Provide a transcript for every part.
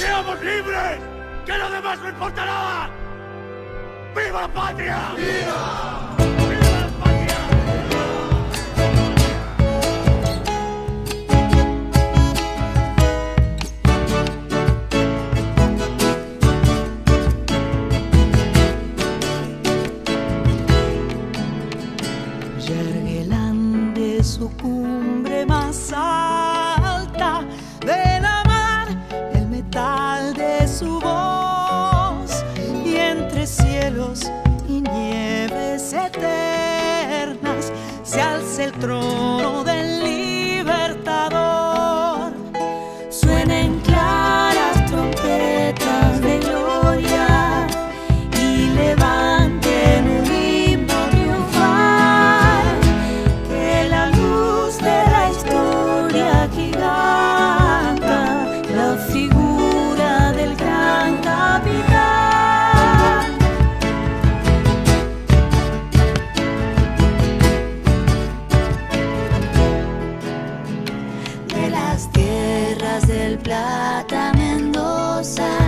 seamos libres! ¡Que lo demás no importa nada! ¡Viva patria! ¡Viva! y nieves eternas se alza el trono de del Plata Mendoza.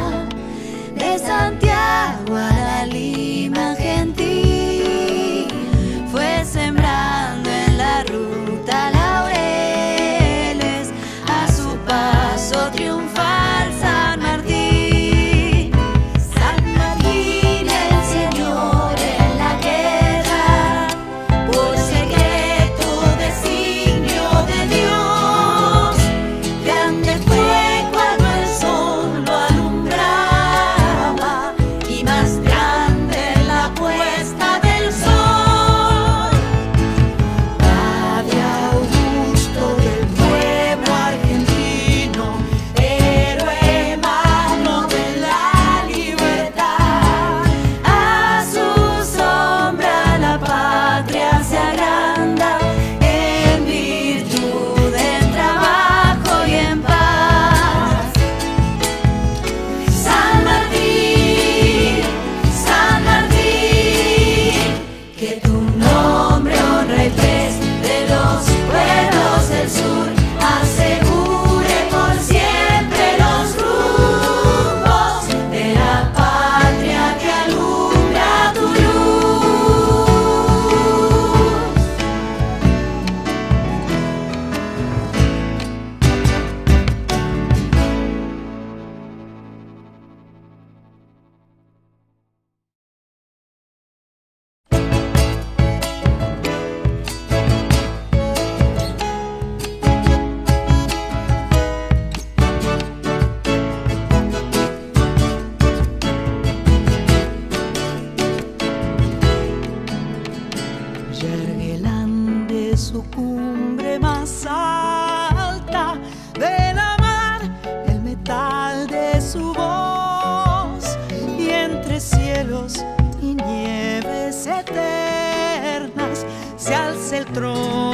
Yerguelán de su cumbre más alta, de la mar el metal de su voz, y entre cielos y nieves eternas se alza el trono.